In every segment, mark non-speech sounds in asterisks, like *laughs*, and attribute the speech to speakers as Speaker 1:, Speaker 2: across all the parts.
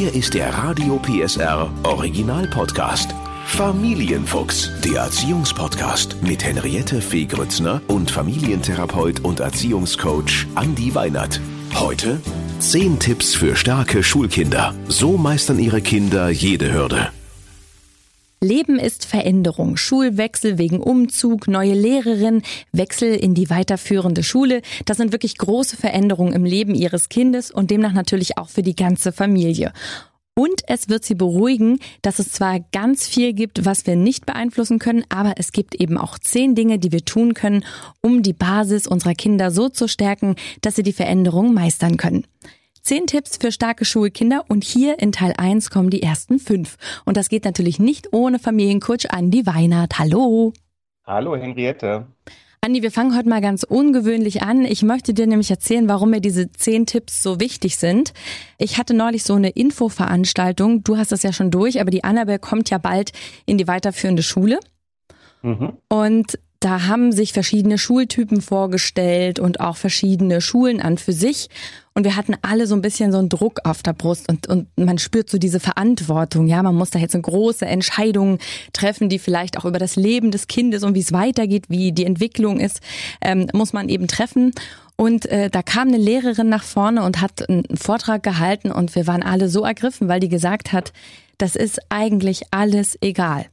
Speaker 1: Hier ist der Radio PSR Original Podcast. Familienfuchs, der Erziehungspodcast mit Henriette Fee Grützner und Familientherapeut und Erziehungscoach Andi Weinert. Heute 10 Tipps für starke Schulkinder. So meistern ihre Kinder jede Hürde.
Speaker 2: Leben ist Veränderung. Schulwechsel wegen Umzug, neue Lehrerin, Wechsel in die weiterführende Schule. Das sind wirklich große Veränderungen im Leben Ihres Kindes und demnach natürlich auch für die ganze Familie. Und es wird sie beruhigen, dass es zwar ganz viel gibt, was wir nicht beeinflussen können, aber es gibt eben auch zehn Dinge, die wir tun können, um die Basis unserer Kinder so zu stärken, dass sie die Veränderung meistern können. Zehn Tipps für starke Schulkinder und hier in Teil 1 kommen die ersten fünf. Und das geht natürlich nicht ohne Familiencoach Andi Weinert. Hallo.
Speaker 3: Hallo Henriette.
Speaker 2: Andi, wir fangen heute mal ganz ungewöhnlich an. Ich möchte dir nämlich erzählen, warum mir diese zehn Tipps so wichtig sind. Ich hatte neulich so eine Infoveranstaltung. Du hast das ja schon durch, aber die Annabelle kommt ja bald in die weiterführende Schule. Mhm. Und da haben sich verschiedene Schultypen vorgestellt und auch verschiedene Schulen an für sich. Und wir hatten alle so ein bisschen so einen Druck auf der Brust und, und man spürt so diese Verantwortung. Ja, man muss da jetzt eine große Entscheidung treffen, die vielleicht auch über das Leben des Kindes und wie es weitergeht, wie die Entwicklung ist, ähm, muss man eben treffen. Und äh, da kam eine Lehrerin nach vorne und hat einen Vortrag gehalten und wir waren alle so ergriffen, weil die gesagt hat, das ist eigentlich alles egal.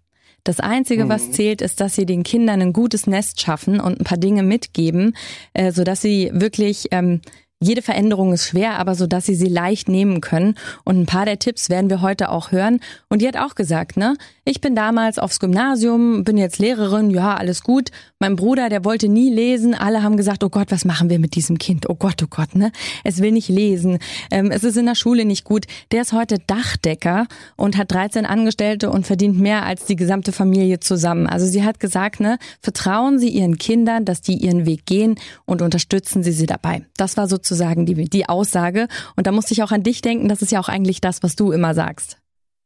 Speaker 2: Das Einzige, was mhm. zählt, ist, dass sie den Kindern ein gutes Nest schaffen und ein paar Dinge mitgeben, äh, so dass sie wirklich ähm, jede Veränderung ist schwer, aber so dass sie sie leicht nehmen können. Und ein paar der Tipps werden wir heute auch hören. Und die hat auch gesagt, ne, ich bin damals aufs Gymnasium, bin jetzt Lehrerin, ja, alles gut. Mein Bruder, der wollte nie lesen. Alle haben gesagt, oh Gott, was machen wir mit diesem Kind? Oh Gott, oh Gott, ne? Es will nicht lesen. Ähm, es ist in der Schule nicht gut. Der ist heute Dachdecker und hat 13 Angestellte und verdient mehr als die gesamte Familie zusammen. Also sie hat gesagt, ne, vertrauen Sie Ihren Kindern, dass die ihren Weg gehen und unterstützen Sie sie dabei. Das war so sozusagen die, die Aussage. Und da musste ich auch an dich denken, das ist ja auch eigentlich das, was du immer sagst.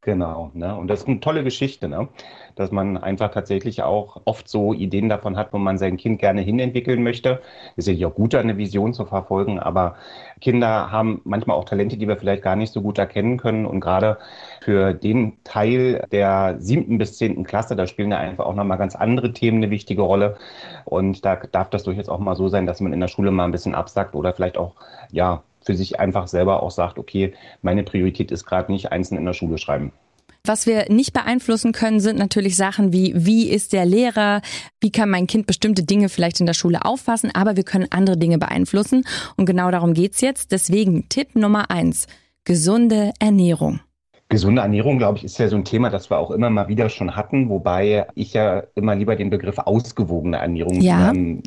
Speaker 3: Genau, ne? Und das ist eine tolle Geschichte, ne? Dass man einfach tatsächlich auch oft so Ideen davon hat, wo man sein Kind gerne hinentwickeln möchte. Ist ja auch gut, eine Vision zu verfolgen, aber Kinder haben manchmal auch Talente, die wir vielleicht gar nicht so gut erkennen können. Und gerade für den Teil der siebten bis zehnten Klasse, da spielen ja einfach auch nochmal ganz andere Themen eine wichtige Rolle. Und da darf das durchaus auch mal so sein, dass man in der Schule mal ein bisschen absackt oder vielleicht auch, ja, für sich einfach selber auch sagt, okay, meine Priorität ist gerade nicht einzeln in der Schule schreiben.
Speaker 2: Was wir nicht beeinflussen können, sind natürlich Sachen wie, wie ist der Lehrer, wie kann mein Kind bestimmte Dinge vielleicht in der Schule auffassen, aber wir können andere Dinge beeinflussen. Und genau darum geht's jetzt. Deswegen Tipp Nummer eins, gesunde Ernährung.
Speaker 3: Gesunde Ernährung, glaube ich, ist ja so ein Thema, das wir auch immer mal wieder schon hatten, wobei ich ja immer lieber den Begriff ausgewogene Ernährung ja. ähm,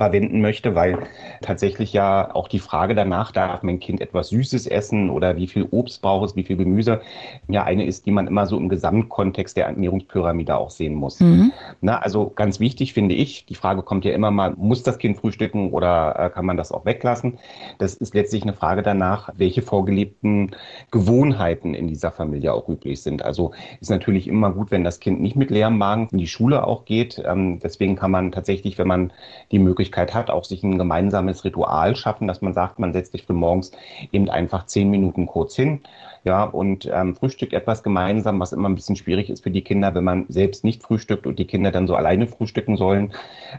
Speaker 3: verwenden möchte, weil tatsächlich ja auch die Frage danach, darf mein Kind etwas Süßes essen oder wie viel Obst braucht es, wie viel Gemüse, ja eine ist, die man immer so im Gesamtkontext der Ernährungspyramide auch sehen muss. Mhm. Na, also ganz wichtig finde ich, die Frage kommt ja immer mal, muss das Kind frühstücken oder äh, kann man das auch weglassen? Das ist letztlich eine Frage danach, welche vorgelebten Gewohnheiten in dieser Familie auch üblich sind. Also ist natürlich immer gut, wenn das Kind nicht mit leerem Magen in die Schule auch geht. Ähm, deswegen kann man tatsächlich, wenn man die Möglichkeit Möglichkeit hat, auch sich ein gemeinsames Ritual schaffen, dass man sagt, man setzt sich für morgens eben einfach zehn Minuten kurz hin, ja, und ähm, frühstückt etwas gemeinsam, was immer ein bisschen schwierig ist für die Kinder, wenn man selbst nicht frühstückt und die Kinder dann so alleine frühstücken sollen,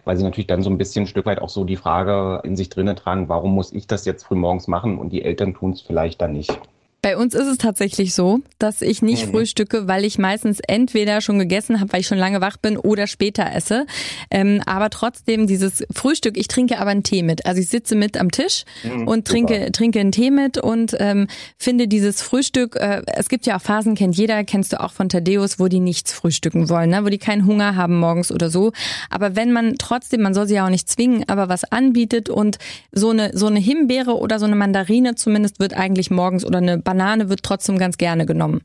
Speaker 3: weil sie natürlich dann so ein bisschen ein Stück weit auch so die Frage in sich drinnen tragen, warum muss ich das jetzt früh morgens machen und die Eltern tun es vielleicht dann nicht.
Speaker 2: Bei uns ist es tatsächlich so, dass ich nicht mhm. frühstücke, weil ich meistens entweder schon gegessen habe, weil ich schon lange wach bin, oder später esse. Ähm, aber trotzdem dieses Frühstück, ich trinke aber einen Tee mit. Also ich sitze mit am Tisch mhm, und trinke, trinke einen Tee mit und ähm, finde dieses Frühstück, äh, es gibt ja auch Phasen, kennt jeder, kennst du auch von Thaddeus, wo die nichts frühstücken wollen, ne? wo die keinen Hunger haben morgens oder so. Aber wenn man trotzdem, man soll sie ja auch nicht zwingen, aber was anbietet und so eine, so eine Himbeere oder so eine Mandarine zumindest wird eigentlich morgens oder eine Banane wird trotzdem ganz gerne genommen.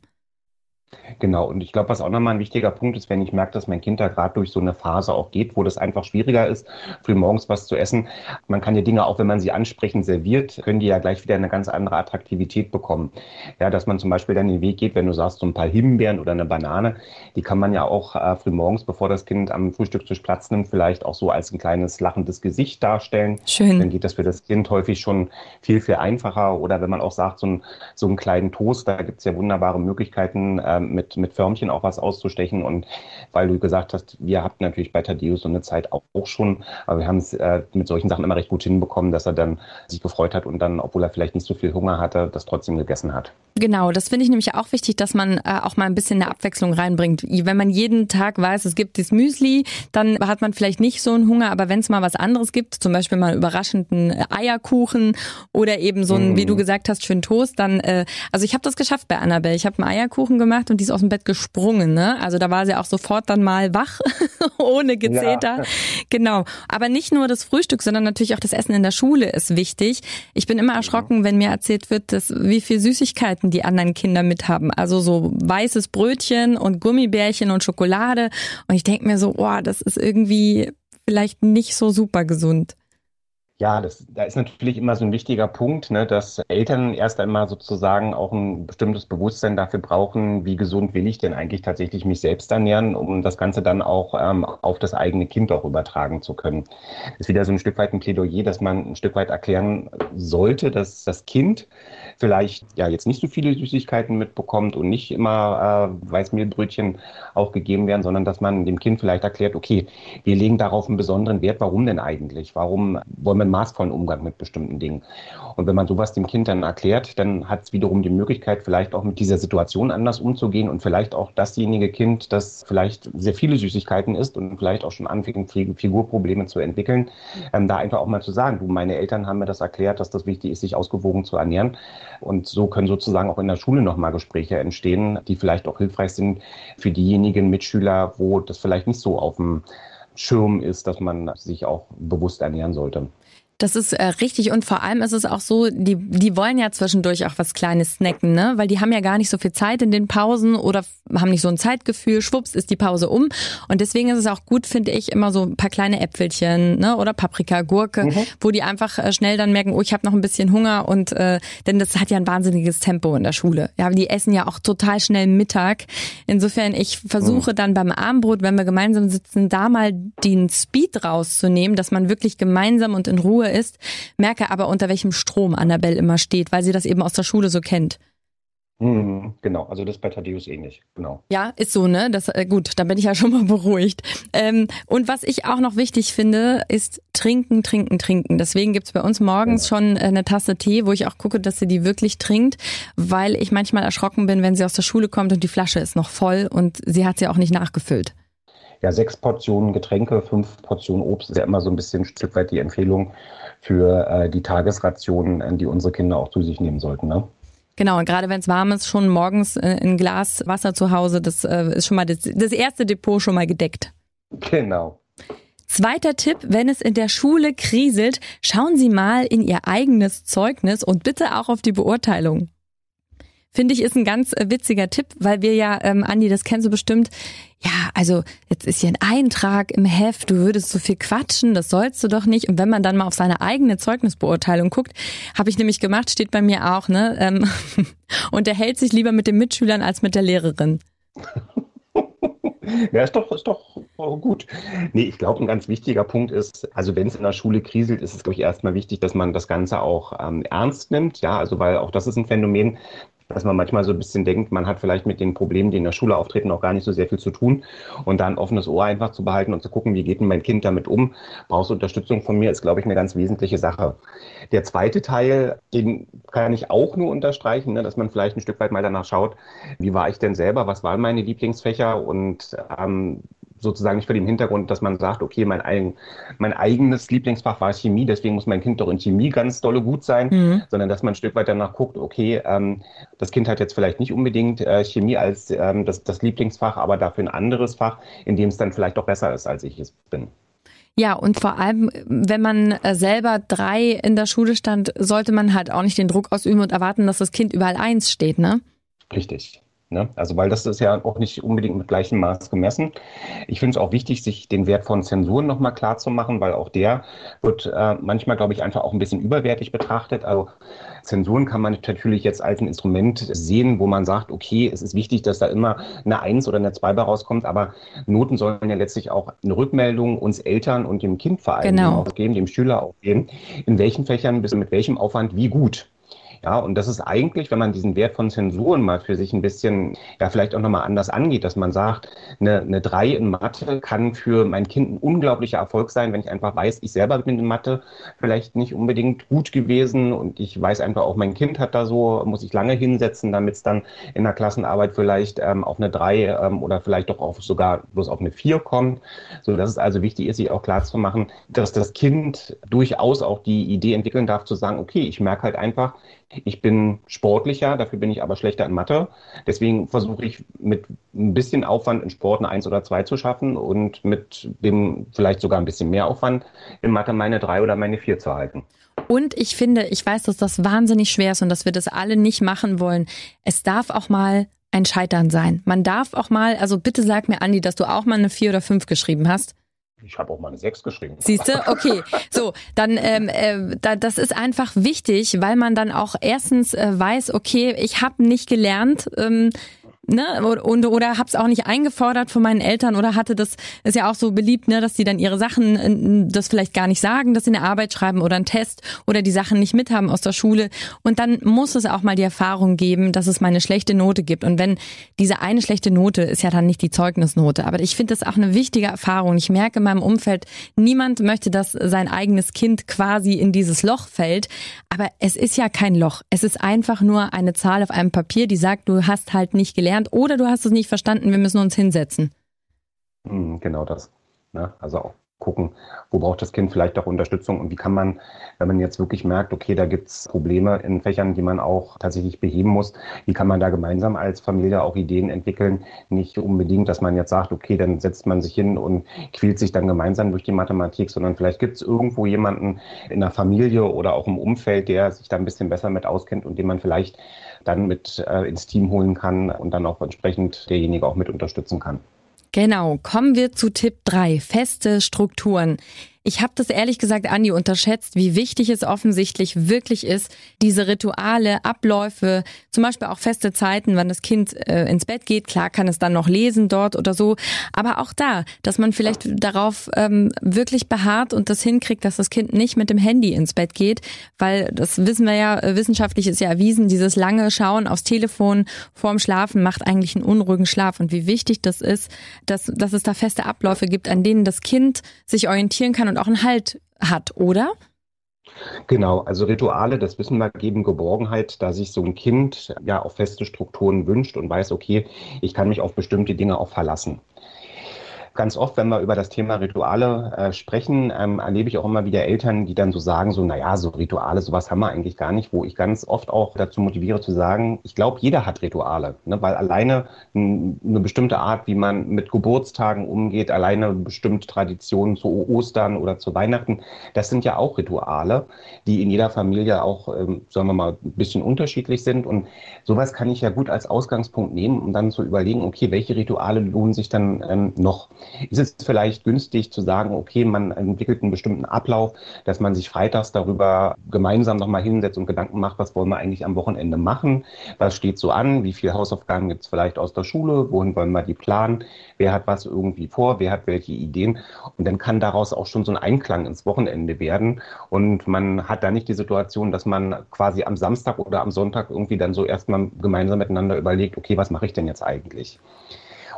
Speaker 3: Genau, und ich glaube, was auch nochmal ein wichtiger Punkt ist, wenn ich merke, dass mein Kind da gerade durch so eine Phase auch geht, wo das einfach schwieriger ist, früh morgens was zu essen. Man kann ja Dinge, auch wenn man sie ansprechend serviert, können die ja gleich wieder eine ganz andere Attraktivität bekommen. Ja, dass man zum Beispiel dann den Weg geht, wenn du sagst, so ein paar Himbeeren oder eine Banane, die kann man ja auch äh, früh morgens, bevor das Kind am Frühstückstisch Platz nimmt, vielleicht auch so als ein kleines lachendes Gesicht darstellen. Schön. Dann geht das für das Kind häufig schon viel, viel einfacher. Oder wenn man auch sagt, so, ein, so einen kleinen Toast, da gibt es ja wunderbare Möglichkeiten, äh, mit, mit Förmchen auch was auszustechen. Und weil du gesagt hast, wir hatten natürlich bei Thaddeus so eine Zeit auch, auch schon, aber wir haben es äh, mit solchen Sachen immer recht gut hinbekommen, dass er dann sich gefreut hat und dann, obwohl er vielleicht nicht so viel Hunger hatte, das trotzdem gegessen hat.
Speaker 2: Genau, das finde ich nämlich auch wichtig, dass man äh, auch mal ein bisschen eine Abwechslung reinbringt. Wenn man jeden Tag weiß, es gibt das Müsli, dann hat man vielleicht nicht so einen Hunger, aber wenn es mal was anderes gibt, zum Beispiel mal überraschenden Eierkuchen oder eben so ein, mm. wie du gesagt hast, schön Toast, dann, äh, also ich habe das geschafft bei Annabelle. Ich habe einen Eierkuchen gemacht und die ist aus dem Bett gesprungen, ne? Also da war sie auch sofort dann mal wach, *laughs* ohne Gezeter. Ja. Genau. Aber nicht nur das Frühstück, sondern natürlich auch das Essen in der Schule ist wichtig. Ich bin immer erschrocken, wenn mir erzählt wird, dass wie viel Süßigkeiten die anderen Kinder mithaben. Also so weißes Brötchen und Gummibärchen und Schokolade. Und ich denke mir so, oh, das ist irgendwie vielleicht nicht so super gesund.
Speaker 3: Ja, das, da ist natürlich immer so ein wichtiger Punkt, ne, dass Eltern erst einmal sozusagen auch ein bestimmtes Bewusstsein dafür brauchen, wie gesund will ich denn eigentlich tatsächlich mich selbst ernähren, um das Ganze dann auch ähm, auf das eigene Kind auch übertragen zu können. Das ist wieder so ein Stück weit ein Plädoyer, dass man ein Stück weit erklären sollte, dass das Kind vielleicht ja jetzt nicht so viele Süßigkeiten mitbekommt und nicht immer äh, Weißmehlbrötchen auch gegeben werden, sondern dass man dem Kind vielleicht erklärt, okay, wir legen darauf einen besonderen Wert, warum denn eigentlich? Warum wollen wir einen maßvollen Umgang mit bestimmten Dingen? Und wenn man sowas dem Kind dann erklärt, dann hat es wiederum die Möglichkeit, vielleicht auch mit dieser Situation anders umzugehen und vielleicht auch dasjenige Kind, das vielleicht sehr viele Süßigkeiten isst und vielleicht auch schon anfängt, Figurprobleme zu entwickeln, ähm, da einfach auch mal zu sagen, du, meine Eltern haben mir das erklärt, dass das wichtig ist, sich ausgewogen zu ernähren. Und so können sozusagen auch in der Schule nochmal Gespräche entstehen, die vielleicht auch hilfreich sind für diejenigen Mitschüler, wo das vielleicht nicht so auf dem Schirm ist, dass man sich auch bewusst ernähren sollte.
Speaker 2: Das ist äh, richtig und vor allem ist es auch so, die, die wollen ja zwischendurch auch was Kleines snacken, ne? Weil die haben ja gar nicht so viel Zeit in den Pausen oder haben nicht so ein Zeitgefühl. Schwupps ist die Pause um. Und deswegen ist es auch gut, finde ich, immer so ein paar kleine Äpfelchen, ne? Oder Paprika, Gurke, mhm. wo die einfach äh, schnell dann merken, oh, ich habe noch ein bisschen Hunger und äh, denn das hat ja ein wahnsinniges Tempo in der Schule. Ja, die essen ja auch total schnell Mittag. Insofern, ich versuche mhm. dann beim Abendbrot, wenn wir gemeinsam sitzen, da mal den Speed rauszunehmen, dass man wirklich gemeinsam und in Ruhe Ruhe ist, merke aber, unter welchem Strom Annabelle immer steht, weil sie das eben aus der Schule so kennt.
Speaker 3: Mhm, genau, also das bei Thaddeus ähnlich, genau.
Speaker 2: Ja, ist so, ne? Das äh, gut, da bin ich ja schon mal *laughs* beruhigt. Ähm, und was ich auch noch wichtig finde, ist trinken, trinken, trinken. Deswegen gibt's bei uns morgens ja. schon äh, eine Tasse Tee, wo ich auch gucke, dass sie die wirklich trinkt, weil ich manchmal erschrocken bin, wenn sie aus der Schule kommt und die Flasche ist noch voll und sie hat sie auch nicht nachgefüllt
Speaker 3: ja, sechs Portionen Getränke, fünf Portionen Obst ist ja immer so ein bisschen ein Stück weit die Empfehlung für äh, die Tagesrationen, äh, die unsere Kinder auch zu sich nehmen sollten. Ne?
Speaker 2: Genau, und gerade wenn es warm ist, schon morgens äh, ein Glas Wasser zu Hause, das äh, ist schon mal das, das erste Depot schon mal gedeckt.
Speaker 3: Genau.
Speaker 2: Zweiter Tipp, wenn es in der Schule kriselt, schauen Sie mal in Ihr eigenes Zeugnis und bitte auch auf die Beurteilung. Finde ich, ist ein ganz äh, witziger Tipp, weil wir ja, ähm, Andi, das kennst du bestimmt, ja, also jetzt ist hier ein Eintrag im Heft, du würdest so viel quatschen, das sollst du doch nicht. Und wenn man dann mal auf seine eigene Zeugnisbeurteilung guckt, habe ich nämlich gemacht, steht bei mir auch, ne? Ähm, *laughs* und er hält sich lieber mit den Mitschülern als mit der Lehrerin. *laughs*
Speaker 3: Ja, ist doch, ist doch gut. Nee, ich glaube, ein ganz wichtiger Punkt ist, also wenn es in der Schule kriselt, ist es, glaube ich, erstmal wichtig, dass man das Ganze auch ähm, ernst nimmt. Ja, also weil auch das ist ein Phänomen, dass man manchmal so ein bisschen denkt, man hat vielleicht mit den Problemen, die in der Schule auftreten, auch gar nicht so sehr viel zu tun. Und da ein offenes Ohr einfach zu behalten und zu gucken, wie geht denn mein Kind damit um, brauchst du Unterstützung von mir, ist, glaube ich, eine ganz wesentliche Sache. Der zweite Teil, den kann ich auch nur unterstreichen, ne, dass man vielleicht ein Stück weit mal danach schaut, wie war ich denn selber, was waren meine Lieblingsfächer und ähm, sozusagen nicht vor dem Hintergrund, dass man sagt, okay, mein, eigen, mein eigenes Lieblingsfach war Chemie, deswegen muss mein Kind doch in Chemie ganz dolle gut sein, mhm. sondern dass man ein Stück weit danach guckt, okay, ähm, das Kind hat jetzt vielleicht nicht unbedingt äh, Chemie als ähm, das, das Lieblingsfach, aber dafür ein anderes Fach, in dem es dann vielleicht doch besser ist, als ich es bin.
Speaker 2: Ja, und vor allem, wenn man äh, selber drei in der Schule stand, sollte man halt auch nicht den Druck ausüben und erwarten, dass das Kind überall eins steht, ne?
Speaker 3: Richtig. Ne? Also weil das ist ja auch nicht unbedingt mit gleichem Maß gemessen. Ich finde es auch wichtig, sich den Wert von Zensuren nochmal klar zu machen, weil auch der wird äh, manchmal, glaube ich, einfach auch ein bisschen überwertig betrachtet. Also Zensuren kann man natürlich jetzt als ein Instrument sehen, wo man sagt, okay, es ist wichtig, dass da immer eine Eins oder eine Zwei bei rauskommt, aber Noten sollen ja letztlich auch eine Rückmeldung uns Eltern und dem Kind vor allem genau. auch geben, dem Schüler auch geben, in welchen Fächern bis mit welchem Aufwand wie gut. Ja, und das ist eigentlich, wenn man diesen Wert von Zensuren mal für sich ein bisschen, ja, vielleicht auch nochmal anders angeht, dass man sagt, eine, eine 3 in Mathe kann für mein Kind ein unglaublicher Erfolg sein, wenn ich einfach weiß, ich selber bin in Mathe vielleicht nicht unbedingt gut gewesen und ich weiß einfach auch, mein Kind hat da so, muss ich lange hinsetzen, damit es dann in der Klassenarbeit vielleicht ähm, auf eine 3 ähm, oder vielleicht doch auf sogar bloß auf eine 4 kommt. So dass es also wichtig ist, sich auch klar zu machen, dass das Kind durchaus auch die Idee entwickeln darf, zu sagen, okay, ich merke halt einfach, ich bin sportlicher, dafür bin ich aber schlechter in Mathe. Deswegen versuche ich mit ein bisschen Aufwand in Sport eine Eins oder zwei zu schaffen und mit dem vielleicht sogar ein bisschen mehr Aufwand in Mathe meine drei oder meine vier zu halten.
Speaker 2: Und ich finde, ich weiß, dass das wahnsinnig schwer ist und dass wir das alle nicht machen wollen. Es darf auch mal ein Scheitern sein. Man darf auch mal, also bitte sag mir, Andi, dass du auch mal eine vier oder fünf geschrieben hast.
Speaker 3: Ich habe auch mal eine 6 geschrieben.
Speaker 2: Siehst du? Okay. So, dann ähm, äh, da, das ist einfach wichtig, weil man dann auch erstens äh, weiß, okay, ich habe nicht gelernt, ähm, ne, und oder hab's auch nicht eingefordert von meinen Eltern oder hatte das ist ja auch so beliebt, ne, dass die dann ihre Sachen äh, das vielleicht gar nicht sagen, dass sie eine Arbeit schreiben oder einen Test oder die Sachen nicht mithaben aus der Schule und dann muss es auch mal die Erfahrung geben, dass es mal eine schlechte Note gibt und wenn diese eine schlechte Note ist ja dann nicht die Zeugnisnote, aber ich finde das auch eine wichtige Erfahrung. Ich merke in meinem Umfeld, niemand möchte, dass sein eigenes Kind quasi in dieses Loch fällt, aber es ist ja kein Loch. Es ist einfach nur eine Zahl auf einem Papier, die sagt, du hast halt nicht gelernt gelernt oder du hast es nicht verstanden, wir müssen uns hinsetzen.
Speaker 3: Hm, genau das. Ne? Also auch gucken, wo braucht das Kind vielleicht auch Unterstützung und wie kann man, wenn man jetzt wirklich merkt, okay, da gibt es Probleme in Fächern, die man auch tatsächlich beheben muss, wie kann man da gemeinsam als Familie auch Ideen entwickeln? Nicht unbedingt, dass man jetzt sagt, okay, dann setzt man sich hin und quält sich dann gemeinsam durch die Mathematik, sondern vielleicht gibt es irgendwo jemanden in der Familie oder auch im Umfeld, der sich da ein bisschen besser mit auskennt und den man vielleicht dann mit äh, ins Team holen kann und dann auch entsprechend derjenige auch mit unterstützen kann.
Speaker 2: Genau, kommen wir zu Tipp 3, feste Strukturen. Ich habe das ehrlich gesagt, Andi, unterschätzt, wie wichtig es offensichtlich wirklich ist, diese Rituale, Abläufe, zum Beispiel auch feste Zeiten, wann das Kind äh, ins Bett geht. Klar kann es dann noch lesen dort oder so, aber auch da, dass man vielleicht darauf ähm, wirklich beharrt und das hinkriegt, dass das Kind nicht mit dem Handy ins Bett geht, weil das wissen wir ja, äh, wissenschaftlich ist ja erwiesen, dieses lange Schauen aufs Telefon vorm Schlafen macht eigentlich einen unruhigen Schlaf. Und wie wichtig das ist, dass, dass es da feste Abläufe gibt, an denen das Kind sich orientieren kann und und auch einen Halt hat, oder?
Speaker 3: Genau, also Rituale, das wissen wir, geben Geborgenheit, da sich so ein Kind ja auf feste Strukturen wünscht und weiß, okay, ich kann mich auf bestimmte Dinge auch verlassen. Ganz oft, wenn wir über das Thema Rituale äh, sprechen, ähm, erlebe ich auch immer wieder Eltern, die dann so sagen, so, naja, so Rituale, sowas haben wir eigentlich gar nicht, wo ich ganz oft auch dazu motiviere zu sagen, ich glaube, jeder hat Rituale, ne? weil alleine eine bestimmte Art, wie man mit Geburtstagen umgeht, alleine bestimmte Traditionen zu Ostern oder zu Weihnachten, das sind ja auch Rituale, die in jeder Familie auch, ähm, sagen wir mal, ein bisschen unterschiedlich sind und sowas kann ich ja gut als Ausgangspunkt nehmen, um dann zu überlegen, okay, welche Rituale lohnen sich dann ähm, noch? Ist es vielleicht günstig zu sagen, okay, man entwickelt einen bestimmten Ablauf, dass man sich freitags darüber gemeinsam nochmal hinsetzt und Gedanken macht, was wollen wir eigentlich am Wochenende machen, was steht so an, wie viele Hausaufgaben gibt es vielleicht aus der Schule, wohin wollen wir die planen, wer hat was irgendwie vor, wer hat welche Ideen? Und dann kann daraus auch schon so ein Einklang ins Wochenende werden. Und man hat da nicht die Situation, dass man quasi am Samstag oder am Sonntag irgendwie dann so erstmal gemeinsam miteinander überlegt, okay, was mache ich denn jetzt eigentlich?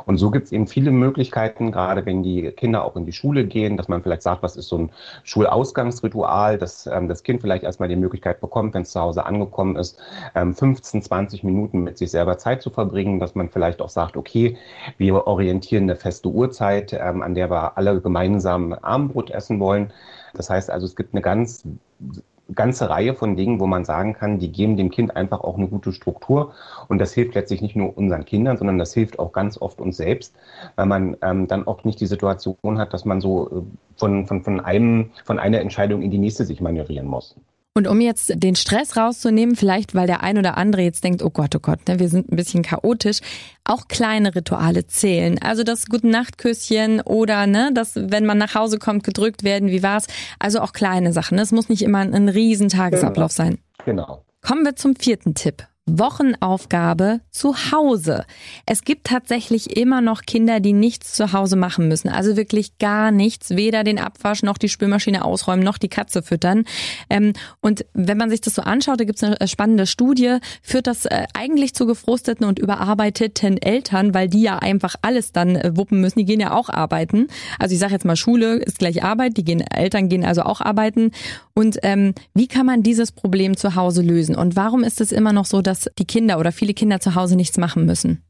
Speaker 3: Und so gibt es eben viele Möglichkeiten, gerade wenn die Kinder auch in die Schule gehen, dass man vielleicht sagt, was ist so ein Schulausgangsritual, dass ähm, das Kind vielleicht erstmal die Möglichkeit bekommt, wenn es zu Hause angekommen ist, ähm, 15, 20 Minuten mit sich selber Zeit zu verbringen, dass man vielleicht auch sagt, okay, wir orientieren eine feste Uhrzeit, ähm, an der wir alle gemeinsam Abendbrot essen wollen. Das heißt also, es gibt eine ganz ganze Reihe von Dingen, wo man sagen kann, die geben dem Kind einfach auch eine gute Struktur. Und das hilft letztlich nicht nur unseren Kindern, sondern das hilft auch ganz oft uns selbst, weil man ähm, dann auch nicht die Situation hat, dass man so äh, von, von, von, einem, von einer Entscheidung in die nächste sich manövrieren muss.
Speaker 2: Und um jetzt den Stress rauszunehmen, vielleicht weil der ein oder andere jetzt denkt, oh Gott, oh Gott, ne, wir sind ein bisschen chaotisch, auch kleine Rituale zählen. Also das Guten Nachtküsschen oder ne, das, wenn man nach Hause kommt, gedrückt werden, wie war's? Also auch kleine Sachen. Es muss nicht immer ein riesen Tagesablauf genau. sein.
Speaker 3: Genau.
Speaker 2: Kommen wir zum vierten Tipp. Wochenaufgabe zu Hause. Es gibt tatsächlich immer noch Kinder, die nichts zu Hause machen müssen. Also wirklich gar nichts. Weder den Abwasch noch die Spülmaschine ausräumen noch die Katze füttern. Ähm, und wenn man sich das so anschaut, da gibt es eine spannende Studie, führt das äh, eigentlich zu gefrusteten und überarbeiteten Eltern, weil die ja einfach alles dann äh, wuppen müssen. Die gehen ja auch arbeiten. Also ich sage jetzt mal, Schule ist gleich Arbeit. Die gehen, Eltern gehen also auch arbeiten. Und ähm, wie kann man dieses Problem zu Hause lösen? Und warum ist es immer noch so, dass dass die Kinder oder viele Kinder zu Hause nichts machen müssen?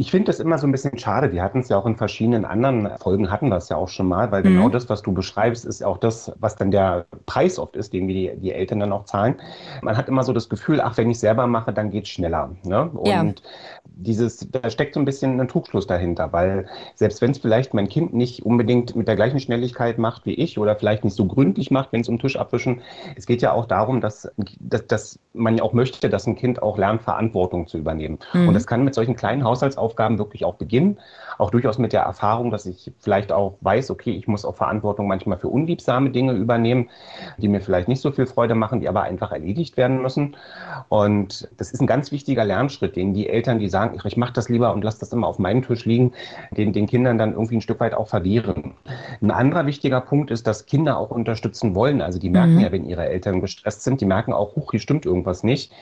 Speaker 3: Ich finde das immer so ein bisschen schade. Wir hatten es ja auch in verschiedenen anderen Folgen, hatten wir es ja auch schon mal, weil genau mhm. genau das, was du beschreibst, ist auch das, was dann der Preis oft ist, den wir die, die Eltern dann auch zahlen. Man hat immer so das Gefühl, ach, wenn ich selber mache, dann geht es schneller. Ne? Und ja. dieses, da steckt so ein bisschen ein Trugschluss dahinter, weil selbst wenn es vielleicht mein Kind nicht unbedingt mit der gleichen Schnelligkeit macht wie ich oder vielleicht nicht so gründlich macht, wenn es um Tisch abwischen, es geht ja auch darum, dass, dass, dass man ja auch möchte, dass ein Kind auch lernt, Verantwortung zu übernehmen. Mhm. Und das kann mit solchen kleinen Haushaltsaufgaben Aufgaben wirklich auch beginnen. Auch durchaus mit der Erfahrung, dass ich vielleicht auch weiß, okay, ich muss auch Verantwortung manchmal für unliebsame Dinge übernehmen, die mir vielleicht nicht so viel Freude machen, die aber einfach erledigt werden müssen. Und das ist ein ganz wichtiger Lernschritt, den die Eltern, die sagen, ich mache das lieber und lasse das immer auf meinem Tisch liegen, den, den Kindern dann irgendwie ein Stück weit auch verwehren. Ein anderer wichtiger Punkt ist, dass Kinder auch unterstützen wollen. Also die merken mhm. ja, wenn ihre Eltern gestresst sind, die merken auch, huch, hier stimmt irgendwas nicht.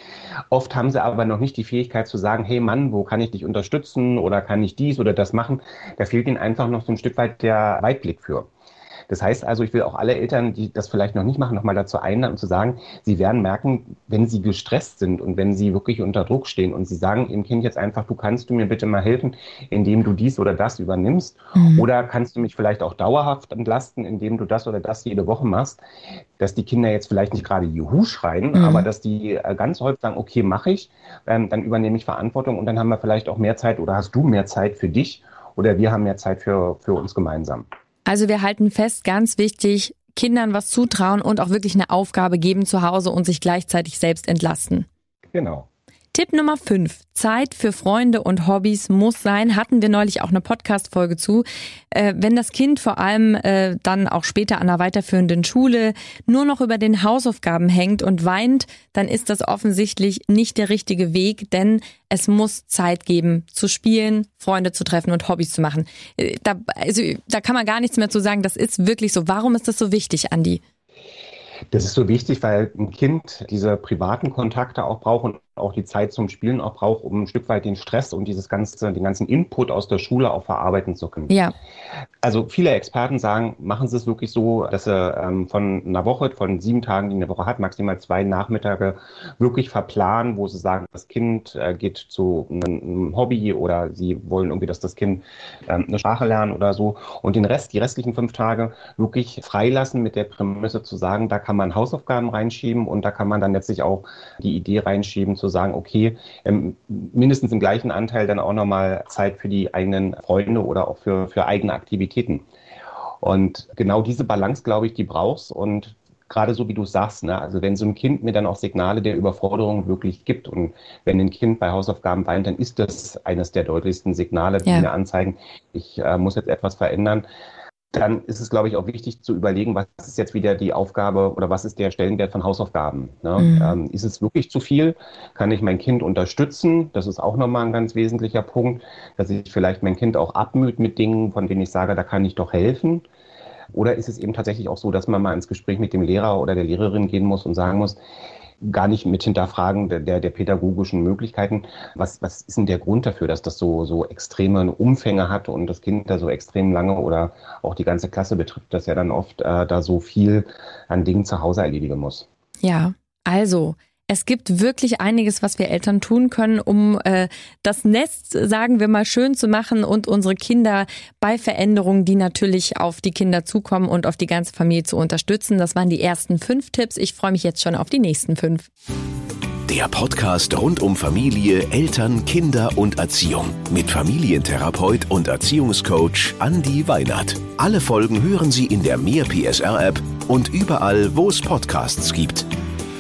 Speaker 3: Oft haben sie aber noch nicht die Fähigkeit zu sagen, hey Mann, wo kann ich dich unterstützen? Nutzen oder kann ich dies oder das machen. Da fehlt ihnen einfach noch so ein Stück weit der Weitblick für. Das heißt also, ich will auch alle Eltern, die das vielleicht noch nicht machen, nochmal dazu einladen und zu sagen, sie werden merken, wenn sie gestresst sind und wenn sie wirklich unter Druck stehen und sie sagen ihrem Kind jetzt einfach, du kannst du mir bitte mal helfen, indem du dies oder das übernimmst mhm. oder kannst du mich vielleicht auch dauerhaft entlasten, indem du das oder das jede Woche machst, dass die Kinder jetzt vielleicht nicht gerade Juhu schreien, mhm. aber dass die äh, ganz häufig sagen, okay, mache ich, ähm, dann übernehme ich Verantwortung und dann haben wir vielleicht auch mehr Zeit oder hast du mehr Zeit für dich oder wir haben mehr Zeit für, für uns gemeinsam.
Speaker 2: Also wir halten fest, ganz wichtig, Kindern was zutrauen und auch wirklich eine Aufgabe geben zu Hause und sich gleichzeitig selbst entlasten.
Speaker 3: Genau.
Speaker 2: Tipp Nummer 5. Zeit für Freunde und Hobbys muss sein. Hatten wir neulich auch eine Podcast-Folge zu. Äh, wenn das Kind vor allem äh, dann auch später an einer weiterführenden Schule nur noch über den Hausaufgaben hängt und weint, dann ist das offensichtlich nicht der richtige Weg, denn es muss Zeit geben, zu spielen, Freunde zu treffen und Hobbys zu machen. Äh, da, also, da kann man gar nichts mehr zu sagen. Das ist wirklich so. Warum ist das so wichtig, Andi?
Speaker 3: Das ist so wichtig, weil ein Kind diese privaten Kontakte auch braucht und auch die Zeit zum Spielen auch braucht, um ein Stück weit den Stress und dieses ganze, den ganzen Input aus der Schule auch verarbeiten zu können.
Speaker 2: Ja.
Speaker 3: Also viele Experten sagen, machen Sie es wirklich so, dass Sie ähm, von einer Woche, von sieben Tagen, die eine Woche hat, maximal zwei Nachmittage wirklich verplanen, wo Sie sagen, das Kind äh, geht zu einem Hobby oder Sie wollen irgendwie, dass das Kind ähm, eine Sprache lernen oder so und den Rest, die restlichen fünf Tage wirklich freilassen mit der Prämisse zu sagen, da kann man Hausaufgaben reinschieben und da kann man dann letztlich auch die Idee reinschieben zu sagen, okay, ähm, mindestens im gleichen Anteil dann auch nochmal Zeit für die eigenen Freunde oder auch für, für eigene Aktivitäten. Und genau diese Balance, glaube ich, die brauchst und gerade so wie du sagst, ne? also wenn so ein Kind mir dann auch Signale der Überforderung wirklich gibt und wenn ein Kind bei Hausaufgaben weint, dann ist das eines der deutlichsten Signale, die ja. mir anzeigen, ich äh, muss jetzt etwas verändern dann ist es, glaube ich, auch wichtig zu überlegen, was ist jetzt wieder die Aufgabe oder was ist der Stellenwert von Hausaufgaben. Ne? Mhm. Ähm, ist es wirklich zu viel? Kann ich mein Kind unterstützen? Das ist auch nochmal ein ganz wesentlicher Punkt, dass ich vielleicht mein Kind auch abmüht mit Dingen, von denen ich sage, da kann ich doch helfen. Oder ist es eben tatsächlich auch so, dass man mal ins Gespräch mit dem Lehrer oder der Lehrerin gehen muss und sagen muss, gar nicht mit hinterfragen der, der, der pädagogischen Möglichkeiten. Was, was ist denn der Grund dafür, dass das so, so extreme Umfänge hat und das Kind da so extrem lange oder auch die ganze Klasse betrifft, dass er dann oft äh, da so viel an Dingen zu Hause erledigen muss?
Speaker 2: Ja, also es gibt wirklich einiges, was wir Eltern tun können, um äh, das Nest, sagen wir mal, schön zu machen und unsere Kinder bei Veränderungen, die natürlich auf die Kinder zukommen und auf die ganze Familie zu unterstützen. Das waren die ersten fünf Tipps. Ich freue mich jetzt schon auf die nächsten fünf.
Speaker 1: Der Podcast rund um Familie, Eltern, Kinder und Erziehung mit Familientherapeut und Erziehungscoach Andi Weinert. Alle Folgen hören Sie in der Mehr PSR App und überall, wo es Podcasts gibt.